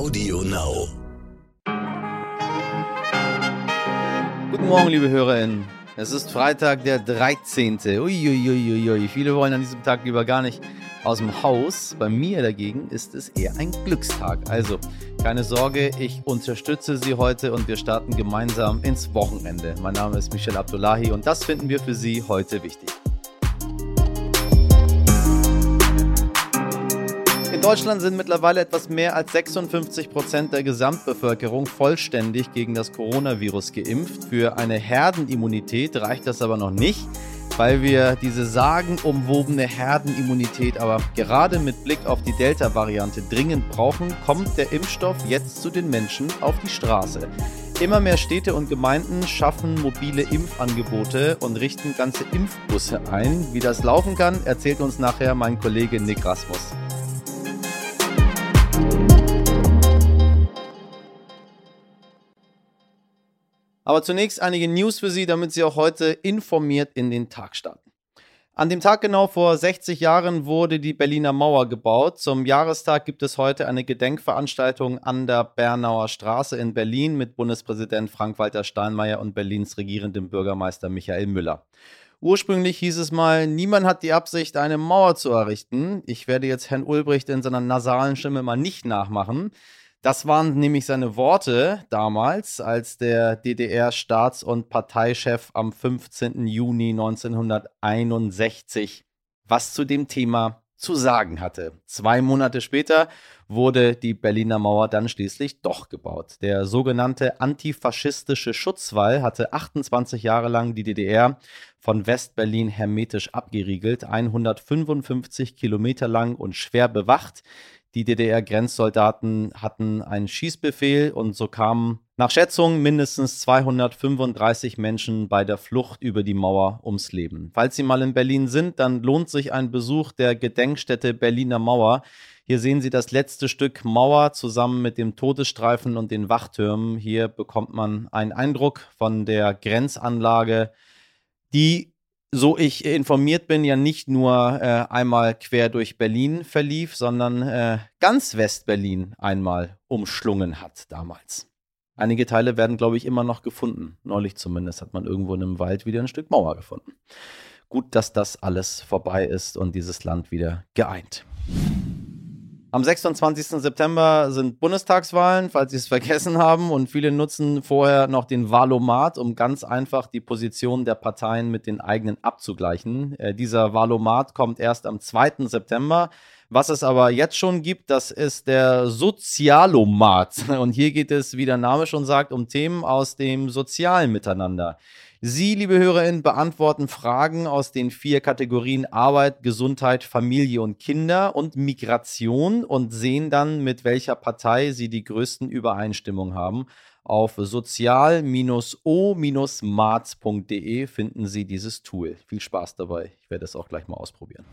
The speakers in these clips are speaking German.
Audio Now. Guten Morgen, liebe HörerInnen. Es ist Freitag, der 13. Uiuiuiui. Viele wollen an diesem Tag lieber gar nicht aus dem Haus. Bei mir dagegen ist es eher ein Glückstag. Also, keine Sorge, ich unterstütze Sie heute und wir starten gemeinsam ins Wochenende. Mein Name ist Michel Abdullahi und das finden wir für Sie heute wichtig. In Deutschland sind mittlerweile etwas mehr als 56 Prozent der Gesamtbevölkerung vollständig gegen das Coronavirus geimpft. Für eine Herdenimmunität reicht das aber noch nicht, weil wir diese sagenumwobene Herdenimmunität aber gerade mit Blick auf die Delta-Variante dringend brauchen, kommt der Impfstoff jetzt zu den Menschen auf die Straße. Immer mehr Städte und Gemeinden schaffen mobile Impfangebote und richten ganze Impfbusse ein. Wie das laufen kann, erzählt uns nachher mein Kollege Nick Rasmus. Aber zunächst einige News für Sie, damit Sie auch heute informiert in den Tag starten. An dem Tag genau vor 60 Jahren wurde die Berliner Mauer gebaut. Zum Jahrestag gibt es heute eine Gedenkveranstaltung an der Bernauer Straße in Berlin mit Bundespräsident Frank-Walter Steinmeier und Berlins regierendem Bürgermeister Michael Müller. Ursprünglich hieß es mal, niemand hat die Absicht, eine Mauer zu errichten. Ich werde jetzt Herrn Ulbricht in seiner nasalen Stimme mal nicht nachmachen. Das waren nämlich seine Worte damals, als der DDR-Staats- und Parteichef am 15. Juni 1961 was zu dem Thema zu sagen hatte. Zwei Monate später wurde die Berliner Mauer dann schließlich doch gebaut. Der sogenannte antifaschistische Schutzwall hatte 28 Jahre lang die DDR von Westberlin hermetisch abgeriegelt, 155 Kilometer lang und schwer bewacht. Die DDR-Grenzsoldaten hatten einen Schießbefehl und so kamen nach Schätzung mindestens 235 Menschen bei der Flucht über die Mauer ums Leben. Falls Sie mal in Berlin sind, dann lohnt sich ein Besuch der Gedenkstätte Berliner Mauer. Hier sehen Sie das letzte Stück Mauer zusammen mit dem Todesstreifen und den Wachtürmen. Hier bekommt man einen Eindruck von der Grenzanlage, die so ich informiert bin, ja nicht nur äh, einmal quer durch Berlin verlief, sondern äh, ganz West-Berlin einmal umschlungen hat damals. Einige Teile werden, glaube ich, immer noch gefunden. Neulich zumindest hat man irgendwo in einem Wald wieder ein Stück Mauer gefunden. Gut, dass das alles vorbei ist und dieses Land wieder geeint. Am 26. September sind Bundestagswahlen, falls Sie es vergessen haben. Und viele nutzen vorher noch den Wahlomat, um ganz einfach die Position der Parteien mit den eigenen abzugleichen. Äh, dieser Wahlomat kommt erst am 2. September. Was es aber jetzt schon gibt, das ist der Sozialomat. Und hier geht es, wie der Name schon sagt, um Themen aus dem sozialen Miteinander. Sie, liebe HörerInnen, beantworten Fragen aus den vier Kategorien Arbeit, Gesundheit, Familie und Kinder und Migration und sehen dann, mit welcher Partei Sie die größten Übereinstimmungen haben. Auf sozial-o-marz.de finden Sie dieses Tool. Viel Spaß dabei. Ich werde es auch gleich mal ausprobieren.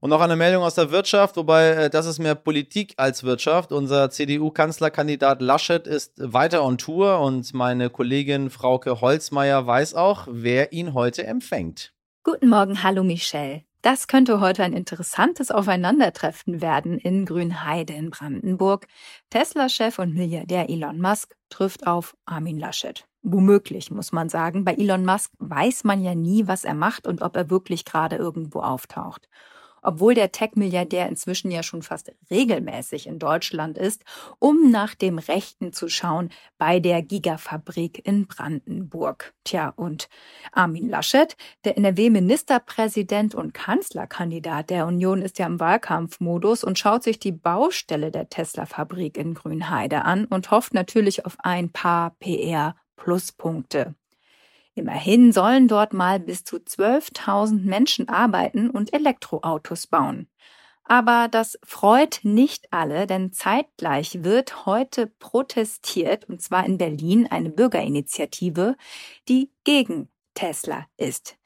Und noch eine Meldung aus der Wirtschaft, wobei äh, das ist mehr Politik als Wirtschaft. Unser CDU-Kanzlerkandidat Laschet ist weiter on Tour und meine Kollegin Frauke Holzmeier weiß auch, wer ihn heute empfängt. Guten Morgen, hallo Michelle. Das könnte heute ein interessantes Aufeinandertreffen werden in Grünheide in Brandenburg. Tesla-Chef und Milliardär Elon Musk trifft auf Armin Laschet. Womöglich, muss man sagen. Bei Elon Musk weiß man ja nie, was er macht und ob er wirklich gerade irgendwo auftaucht obwohl der Tech-Milliardär inzwischen ja schon fast regelmäßig in Deutschland ist, um nach dem Rechten zu schauen bei der Gigafabrik in Brandenburg. Tja, und Armin Laschet, der NRW-Ministerpräsident und Kanzlerkandidat der Union, ist ja im Wahlkampfmodus und schaut sich die Baustelle der Tesla-Fabrik in Grünheide an und hofft natürlich auf ein paar PR-Pluspunkte. Immerhin sollen dort mal bis zu 12.000 Menschen arbeiten und Elektroautos bauen. Aber das freut nicht alle, denn zeitgleich wird heute protestiert, und zwar in Berlin eine Bürgerinitiative, die gegen Tesla ist.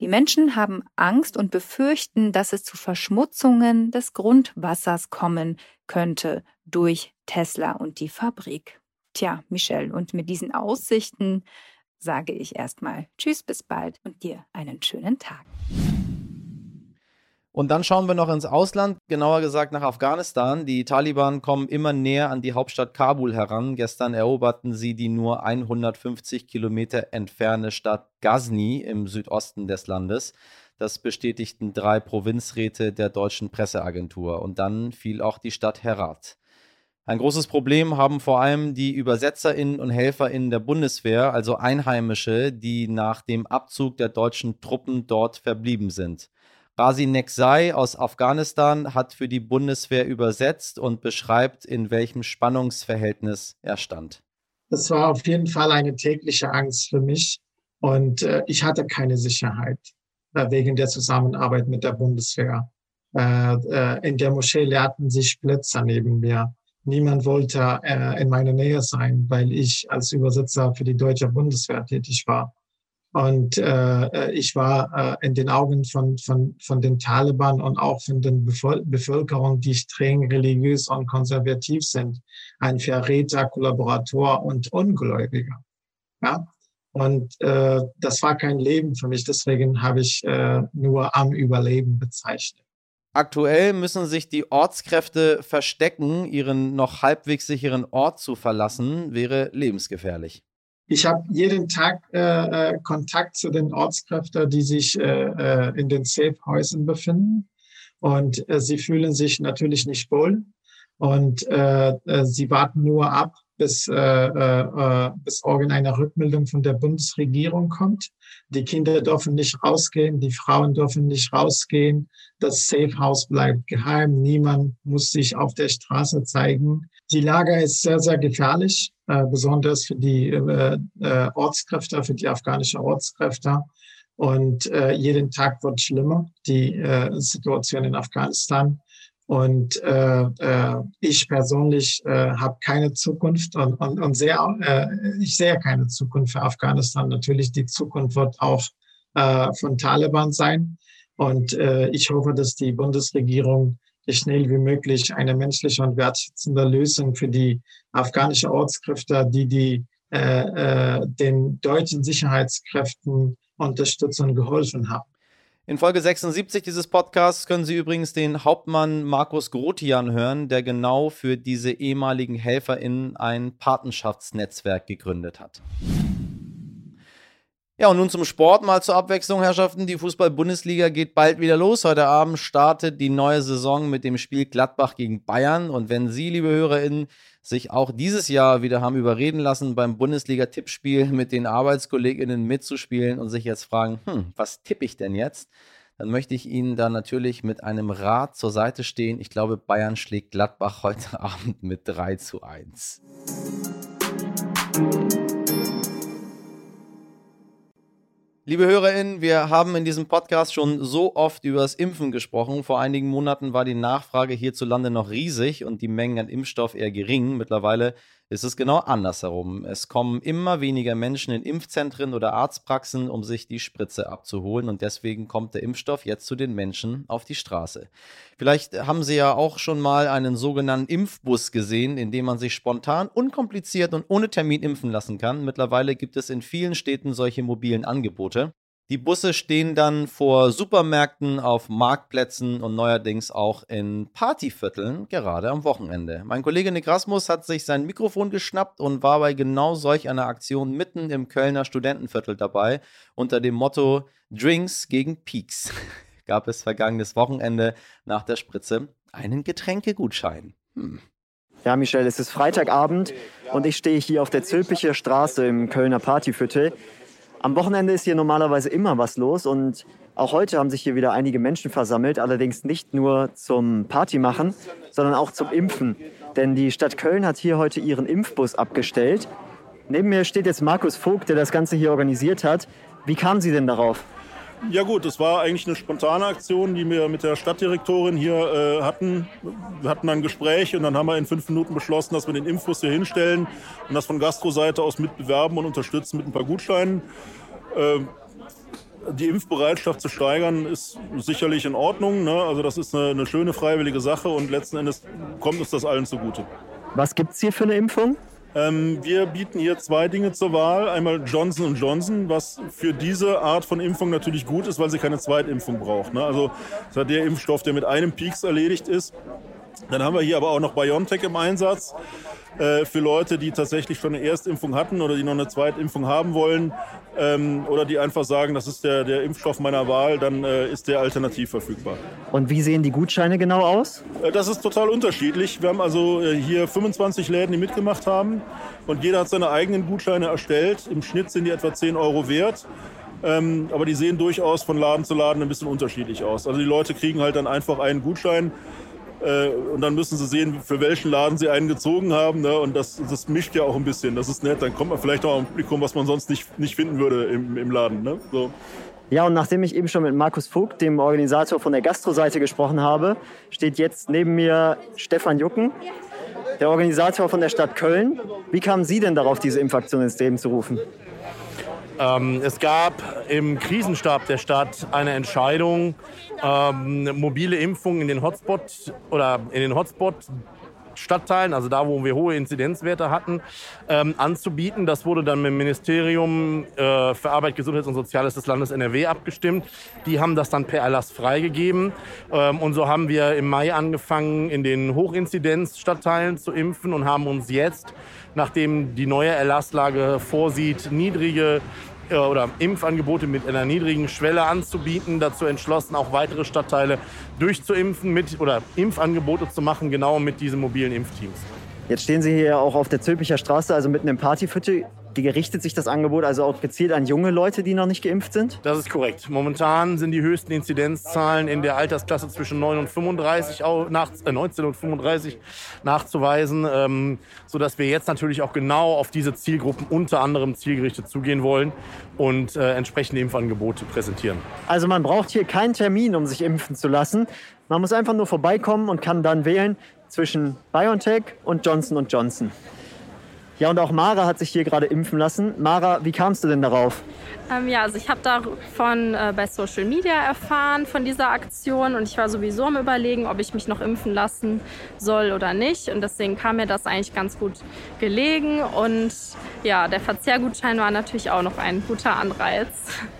Die Menschen haben Angst und befürchten, dass es zu Verschmutzungen des Grundwassers kommen könnte durch Tesla und die Fabrik. Tja, Michelle, und mit diesen Aussichten sage ich erstmal Tschüss, bis bald und dir einen schönen Tag. Und dann schauen wir noch ins Ausland, genauer gesagt nach Afghanistan. Die Taliban kommen immer näher an die Hauptstadt Kabul heran. Gestern eroberten sie die nur 150 Kilometer entfernte Stadt Ghazni im Südosten des Landes. Das bestätigten drei Provinzräte der deutschen Presseagentur. Und dann fiel auch die Stadt Herat. Ein großes Problem haben vor allem die UbersetzerInnen und HelferInnen der Bundeswehr, also Einheimische, die nach dem Abzug der deutschen Truppen dort verblieben sind. Razi Nexai aus Afghanistan hat für die Bundeswehr übersetzt und beschreibt, in welchem Spannungsverhältnis er stand. Das war auf jeden Fall eine tägliche Angst für mich und äh, ich hatte keine Sicherheit äh, wegen der Zusammenarbeit mit der Bundeswehr. Äh, äh in der Moschee leerten sich Plätze neben mir. Niemand wollte äh, in meiner Nähe sein, weil ich als Übersetzer für die deutsche Bundeswehr tätig war. Und äh, äh, ich war äh, in den Augen von, von, von den Taliban und auch von den Bevölker Bevölkerung, die streng religiös und konservativ sind, ein Verräter, Kollaborator und Ungläubiger. Ja? Und äh, das war kein Leben für mich. Deswegen habe ich äh, nur am Überleben bezeichnet. Aktuell müssen sich die Ortskräfte verstecken, ihren noch halbwegs sicheren Ort zu verlassen, wäre lebensgefährlich. Ich habe jeden Tag äh, äh, Kontakt zu den Ortskräften, die sich äh, äh, in den Safe-Häusern befinden. Und äh, sie fühlen sich natürlich nicht wohl. Und äh, sie warten nur ab, bis, bis irgendeine Rückmeldung von der Bundesregierung kommt. Die Kinder dürfen nicht rausgehen, die Frauen dürfen nicht rausgehen. Das Safe House bleibt geheim. Niemand muss sich auf der Straße zeigen. Die Lage ist sehr, sehr gefährlich, äh, besonders für die äh, äh, Ortskräfte, für die afghanische Ortskräfte. Und äh, jeden Tag wird schlimmer, die äh, Situation in Afghanistan. Und äh, äh, ich persönlich äh, habe keine Zukunft und, und, und sehr, äh, ich sehe keine Zukunft für Afghanistan. Natürlich, die Zukunft wird auch äh, von Taliban sein. Und äh, ich hoffe, dass die Bundesregierung schnell wie möglich eine menschliche und wertschätzende Lösung für die afghanische Ortskräfte, die die äh, äh, den deutschen Sicherheitskräften Unterstützung geholfen haben. In Folge 76 dieses Podcasts können Sie übrigens den Hauptmann Markus Grotian hören, der genau für diese ehemaligen HelferInnen ein Patenschaftsnetzwerk gegründet hat. Ja, und nun zum Sport mal zur Abwechslung, Herrschaften. Die Fußball-Bundesliga geht bald wieder los. Heute Abend startet die neue Saison mit dem Spiel Gladbach gegen Bayern. Und wenn Sie, liebe HörerInnen, sich auch dieses Jahr wieder haben überreden lassen, beim Bundesliga-Tippspiel mit den ArbeitskollegInnen mitzuspielen und sich jetzt fragen, hm, was tippe ich denn jetzt? Dann möchte ich Ihnen da natürlich mit einem Rat zur Seite stehen. Ich glaube, Bayern schlägt Gladbach heute Abend mit 3 zu 1. Liebe HörerInnen, wir haben in diesem Podcast schon so oft über das Impfen gesprochen. Vor einigen Monaten war die Nachfrage hierzulande noch riesig und die Mengen an Impfstoff eher gering. Mittlerweile ist es genau andersherum. Es kommen immer weniger Menschen in Impfzentren oder Arztpraxen, um sich die Spritze abzuholen und deswegen kommt der Impfstoff jetzt zu den Menschen auf die Straße. Vielleicht haben Sie ja auch schon mal einen sogenannten Impfbus gesehen, in dem man sich spontan, unkompliziert und ohne Termin impfen lassen kann. Mittlerweile gibt es in vielen Städten solche mobilen Angebote. Die Busse stehen dann vor Supermärkten, auf Marktplätzen und neuerdings auch in Partyvierteln, gerade am Wochenende. Mein Kollege Nick Rasmus hat sich sein Mikrofon geschnappt und war bei genau solch einer Aktion mitten im Kölner Studentenviertel dabei. Unter dem Motto Drinks gegen Peaks gab es vergangenes Wochenende nach der Spritze einen Getränkegutschein. Hm. Ja, Michelle, es ist Freitagabend und ich stehe hier auf der Zülpicher Straße im Kölner Partyviertel. Am Wochenende ist hier normalerweise immer was los und auch heute haben sich hier wieder einige Menschen versammelt, allerdings nicht nur zum Party machen, sondern auch zum Impfen. Denn die Stadt Köln hat hier heute ihren Impfbus abgestellt. Neben mir steht jetzt Markus Vogt, der das Ganze hier organisiert hat. Wie kamen Sie denn darauf? Ja gut, es war eigentlich eine spontane Aktion, die wir mit der Stadtdirektorin hier äh, hatten. Wir hatten ein Gespräch und dann haben wir in fünf Minuten beschlossen, dass wir den Impfbus hier hinstellen und das von Gastro-Seite aus mitbewerben und unterstützen mit ein paar Gutscheinen. Äh, die Impfbereitschaft zu steigern ist sicherlich in Ordnung. Ne? Also das ist eine, eine, schöne freiwillige Sache und letzten Endes kommt uns das allen zugute. Was gibt es hier für eine Impfung? Ähm, wir bieten hier zwei Dinge zur Wahl. Einmal Johnson Johnson, was für diese Art von Impfung natürlich gut ist, weil sie keine Zweitimpfung braucht. Ne? Also das war der Impfstoff, der mit einem Peaks erledigt ist. Dann haben wir hier aber auch noch BioNTech im Einsatz. Äh, für Leute, die tatsächlich schon eine Erstimpfung hatten oder die noch eine Zweitimpfung haben wollen ähm, oder die einfach sagen, das ist der, der Impfstoff meiner Wahl, dann äh, ist der alternativ verfügbar. Und wie sehen die Gutscheine genau aus? Äh, das ist total unterschiedlich. Wir haben also äh, hier 25 Läden, die mitgemacht haben und jeder hat seine eigenen Gutscheine erstellt. Im Schnitt sind die etwa 10 Euro wert. Ähm, aber die sehen durchaus von Laden zu Laden ein bisschen unterschiedlich aus. Also die Leute kriegen halt dann einfach einen Gutschein äh, und dann müssen sie sehen, für welchen Laden sie einen gezogen haben. Ne? Und das, das mischt ja auch ein bisschen. Das ist nett. Dann kommt man vielleicht auch ein Publikum, was man sonst nicht, nicht finden würde im, im Laden. Ne? So. Ja, und nachdem ich eben schon mit Markus Vogt, dem Organisator von der Gastro-Seite, gesprochen habe, steht jetzt neben mir Stefan Jucken, der Organisator von der Stadt Köln. Wie kamen Sie denn darauf, diese Impfaktion ins Leben zu rufen? Ähm, es gab im Krisenstab der Stadt eine Entscheidung, ähm, mobile Impfungen in den Hotspot oder in den Hotspot Stadtteilen, also da, wo wir hohe Inzidenzwerte hatten, ähm, anzubieten. Das wurde dann mit dem Ministerium äh, für Arbeit, Gesundheit und Soziales des Landes NRW abgestimmt. Die haben das dann per Erlass freigegeben. Ähm, und so haben wir im Mai angefangen, in den Hochinzidenzstadtteilen zu impfen und haben uns jetzt, nachdem die neue Erlasslage vorsieht, niedrige äh, oder Impfangebote mit einer niedrigen Schwelle anzubieten. Dazu entschlossen, auch weitere Stadtteile durchzuimpfen mit oder Impfangebote zu machen, genau mit diesen mobilen Impfteams. Jetzt stehen Sie hier auch auf der Zülpicher Straße, also mitten im Partyviertel. Wie gerichtet sich das Angebot also auch gezielt an junge Leute, die noch nicht geimpft sind? Das ist korrekt. Momentan sind die höchsten Inzidenzzahlen in der Altersklasse zwischen 9 und 35, nach, äh, 19 und 35 nachzuweisen, ähm, sodass wir jetzt natürlich auch genau auf diese Zielgruppen unter anderem zielgerichtet zugehen wollen und äh, entsprechende Impfangebote präsentieren. Also man braucht hier keinen Termin, um sich impfen zu lassen. Man muss einfach nur vorbeikommen und kann dann wählen zwischen BioNTech und Johnson Johnson. Ja, und auch Mara hat sich hier gerade impfen lassen. Mara, wie kamst du denn darauf? Ähm, ja, also ich habe davon äh, bei Social Media erfahren von dieser Aktion und ich war sowieso am Überlegen, ob ich mich noch impfen lassen soll oder nicht. Und deswegen kam mir das eigentlich ganz gut gelegen. Und ja, der Verzehrgutschein war natürlich auch noch ein guter Anreiz.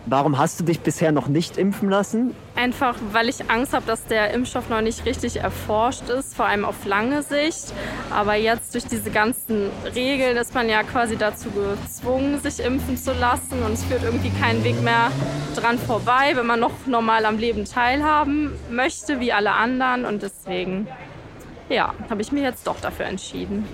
Warum hast du dich bisher noch nicht impfen lassen? Einfach, weil ich Angst habe, dass der Impfstoff noch nicht richtig erforscht ist, vor allem auf lange Sicht. Aber jetzt durch diese ganzen Regeln ist man ja quasi dazu gezwungen, sich impfen zu lassen. Und es führt irgendwie keinen Weg mehr dran vorbei, wenn man noch normal am Leben teilhaben möchte, wie alle anderen. Und deswegen, ja, habe ich mir jetzt doch dafür entschieden.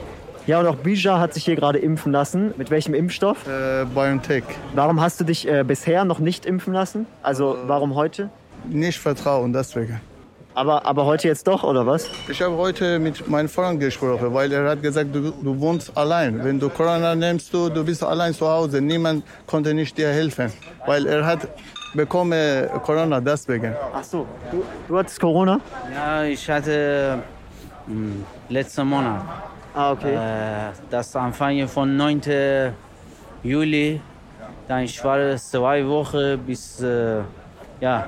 Ja, und auch Bija hat sich hier gerade impfen lassen. Mit welchem Impfstoff? Äh, BioNTech. Warum hast du dich äh, bisher noch nicht impfen lassen? Also warum heute? Nicht vertrauen, deswegen. Aber, aber heute jetzt doch, oder was? Ich habe heute mit meinem Freund gesprochen, weil er hat gesagt, du, du wohnst allein. Wenn du Corona nimmst, du, du bist allein zu Hause. Niemand konnte nicht dir helfen, weil er hat bekommen Corona deswegen. Ach so, du, du hattest Corona? Ja, ich hatte mh, hm, letzten Monat. Ah, okay. Äh, das Anfang von 9. Juli. Dann ich war zwei Wochen bis äh, ja,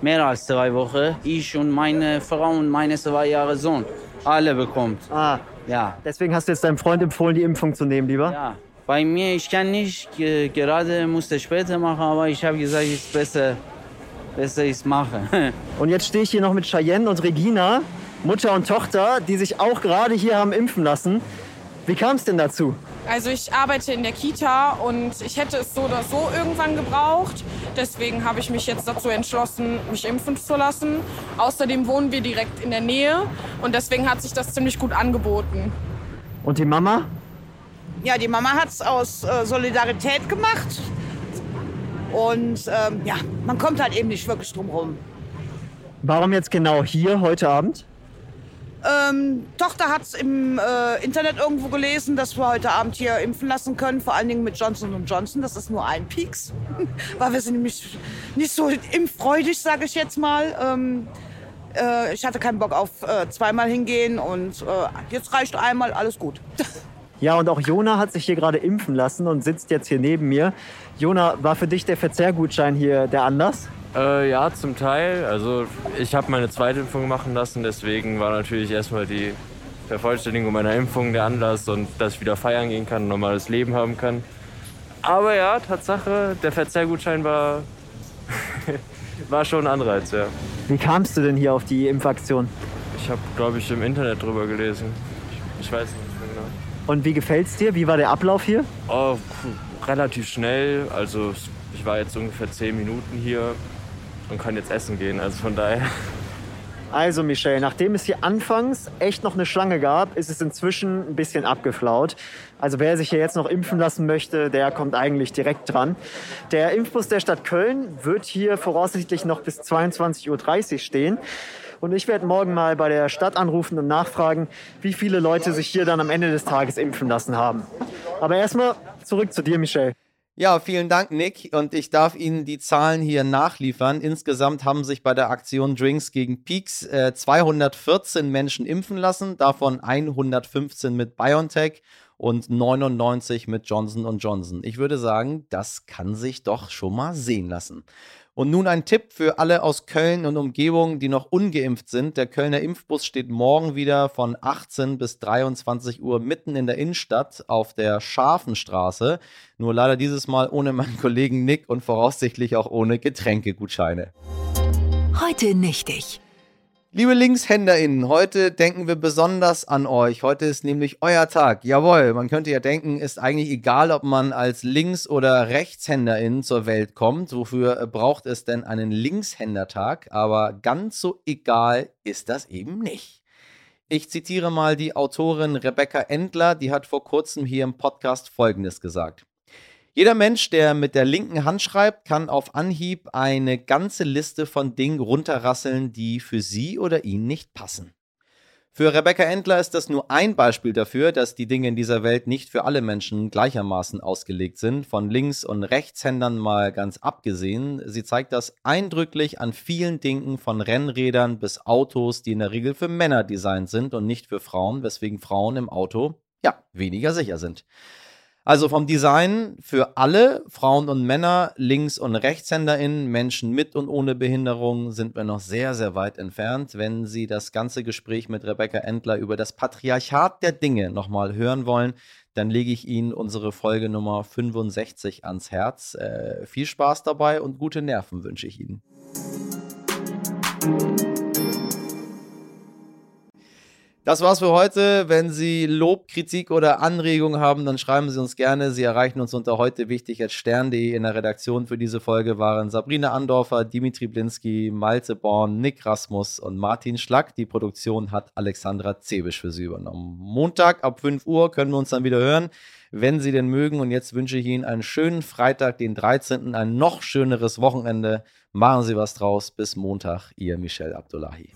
mehr als zwei Wochen. Ich und meine Frau und meine zwei Jahre Sohn. Alle bekommt. Ah, ja. Deswegen hast du jetzt deinem Freund empfohlen, die Impfung zu nehmen, lieber? Ja. Bei mir, ich kann nicht, gerade musste später machen, aber ich habe gesagt, es ist besser, besser ich mache. und jetzt stehe ich hier noch mit Cheyenne und Regina, Mutter und Tochter, die sich auch gerade hier haben impfen lassen. Wie kam es denn dazu? Also ich arbeite in der Kita und ich hätte es so oder so irgendwann gebraucht. Deswegen habe ich mich jetzt dazu entschlossen, mich impfen zu lassen. Außerdem wohnen wir direkt in der Nähe und deswegen hat sich das ziemlich gut angeboten. Und die Mama? Ja, die Mama hat es aus äh, Solidarität gemacht. Und ähm, ja, man kommt halt eben nicht wirklich drum rum. Warum jetzt genau hier heute Abend? Ähm, Tochter hat es im äh, Internet irgendwo gelesen, dass wir heute Abend hier impfen lassen können, vor allen Dingen mit Johnson Johnson. Das ist nur ein Pieks, weil wir sind nämlich nicht so impffreudig, sage ich jetzt mal. Ähm, äh, ich hatte keinen Bock auf äh, zweimal hingehen und äh, jetzt reicht einmal, alles gut. Ja, und auch Jona hat sich hier gerade impfen lassen und sitzt jetzt hier neben mir. Jona, war für dich der Verzehrgutschein hier der Anlass? Äh, ja, zum Teil. Also ich habe meine zweite Impfung machen lassen, deswegen war natürlich erstmal die Vervollständigung meiner Impfung der Anlass und dass ich wieder feiern gehen kann, ein normales Leben haben kann. Aber ja, Tatsache, der Verzehrgutschein war, war schon ein Anreiz, ja. Wie kamst du denn hier auf die Impfaktion? Ich habe, glaube ich, im Internet drüber gelesen. Ich, ich weiß nicht mehr genau. Und wie gefällt's dir? Wie war der Ablauf hier? Oh, relativ schnell. Also ich war jetzt ungefähr zehn Minuten hier und kann jetzt essen gehen. Also von daher. Also Michelle, nachdem es hier anfangs echt noch eine Schlange gab, ist es inzwischen ein bisschen abgeflaut. Also wer sich hier jetzt noch impfen lassen möchte, der kommt eigentlich direkt dran. Der Impfbus der Stadt Köln wird hier voraussichtlich noch bis 22.30 Uhr stehen. Und ich werde morgen mal bei der Stadt anrufen und nachfragen, wie viele Leute sich hier dann am Ende des Tages impfen lassen haben. Aber erstmal zurück zu dir, Michelle. Ja, vielen Dank, Nick. Und ich darf Ihnen die Zahlen hier nachliefern. Insgesamt haben sich bei der Aktion Drinks gegen Peaks äh, 214 Menschen impfen lassen, davon 115 mit BioNTech und 99 mit Johnson Johnson. Ich würde sagen, das kann sich doch schon mal sehen lassen. Und nun ein Tipp für alle aus Köln und Umgebung, die noch ungeimpft sind. Der Kölner Impfbus steht morgen wieder von 18 bis 23 Uhr mitten in der Innenstadt auf der Scharfenstraße. Nur leider dieses Mal ohne meinen Kollegen Nick und voraussichtlich auch ohne Getränkegutscheine. Heute nicht ich. Liebe LinkshänderInnen, heute denken wir besonders an euch. Heute ist nämlich euer Tag. Jawohl, man könnte ja denken, ist eigentlich egal, ob man als Links- oder Rechtshänderin zur Welt kommt. Wofür braucht es denn einen Linkshändertag? Aber ganz so egal ist das eben nicht. Ich zitiere mal die Autorin Rebecca Endler, die hat vor kurzem hier im Podcast Folgendes gesagt. Jeder Mensch, der mit der linken Hand schreibt, kann auf Anhieb eine ganze Liste von Dingen runterrasseln, die für sie oder ihn nicht passen. Für Rebecca Endler ist das nur ein Beispiel dafür, dass die Dinge in dieser Welt nicht für alle Menschen gleichermaßen ausgelegt sind, von Links- und Rechtshändern mal ganz abgesehen. Sie zeigt das eindrücklich an vielen Dingen von Rennrädern bis Autos, die in der Regel für Männer designt sind und nicht für Frauen, weswegen Frauen im Auto ja weniger sicher sind. Also vom Design für alle, Frauen und Männer, Links- und RechtshänderInnen, Menschen mit und ohne Behinderung, sind wir noch sehr, sehr weit entfernt. Wenn Sie das ganze Gespräch mit Rebecca Endler über das Patriarchat der Dinge nochmal hören wollen, dann lege ich Ihnen unsere Folge Nummer 65 ans Herz. Äh, viel Spaß dabei und gute Nerven wünsche ich Ihnen. Das war's für heute. Wenn Sie Lob, Kritik oder Anregungen haben, dann schreiben Sie uns gerne. Sie erreichen uns unter heute wichtig als stern.de. In der Redaktion für diese Folge waren Sabrina Andorfer, Dimitri Blinski, Malte Born, Nick Rasmus und Martin Schlack. Die Produktion hat Alexandra Zebisch für Sie übernommen. Montag ab 5 Uhr können wir uns dann wieder hören, wenn Sie denn mögen. Und jetzt wünsche ich Ihnen einen schönen Freitag, den 13., ein noch schöneres Wochenende. Machen Sie was draus. Bis Montag, Ihr Michel Abdullahi.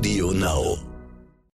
Audio Now.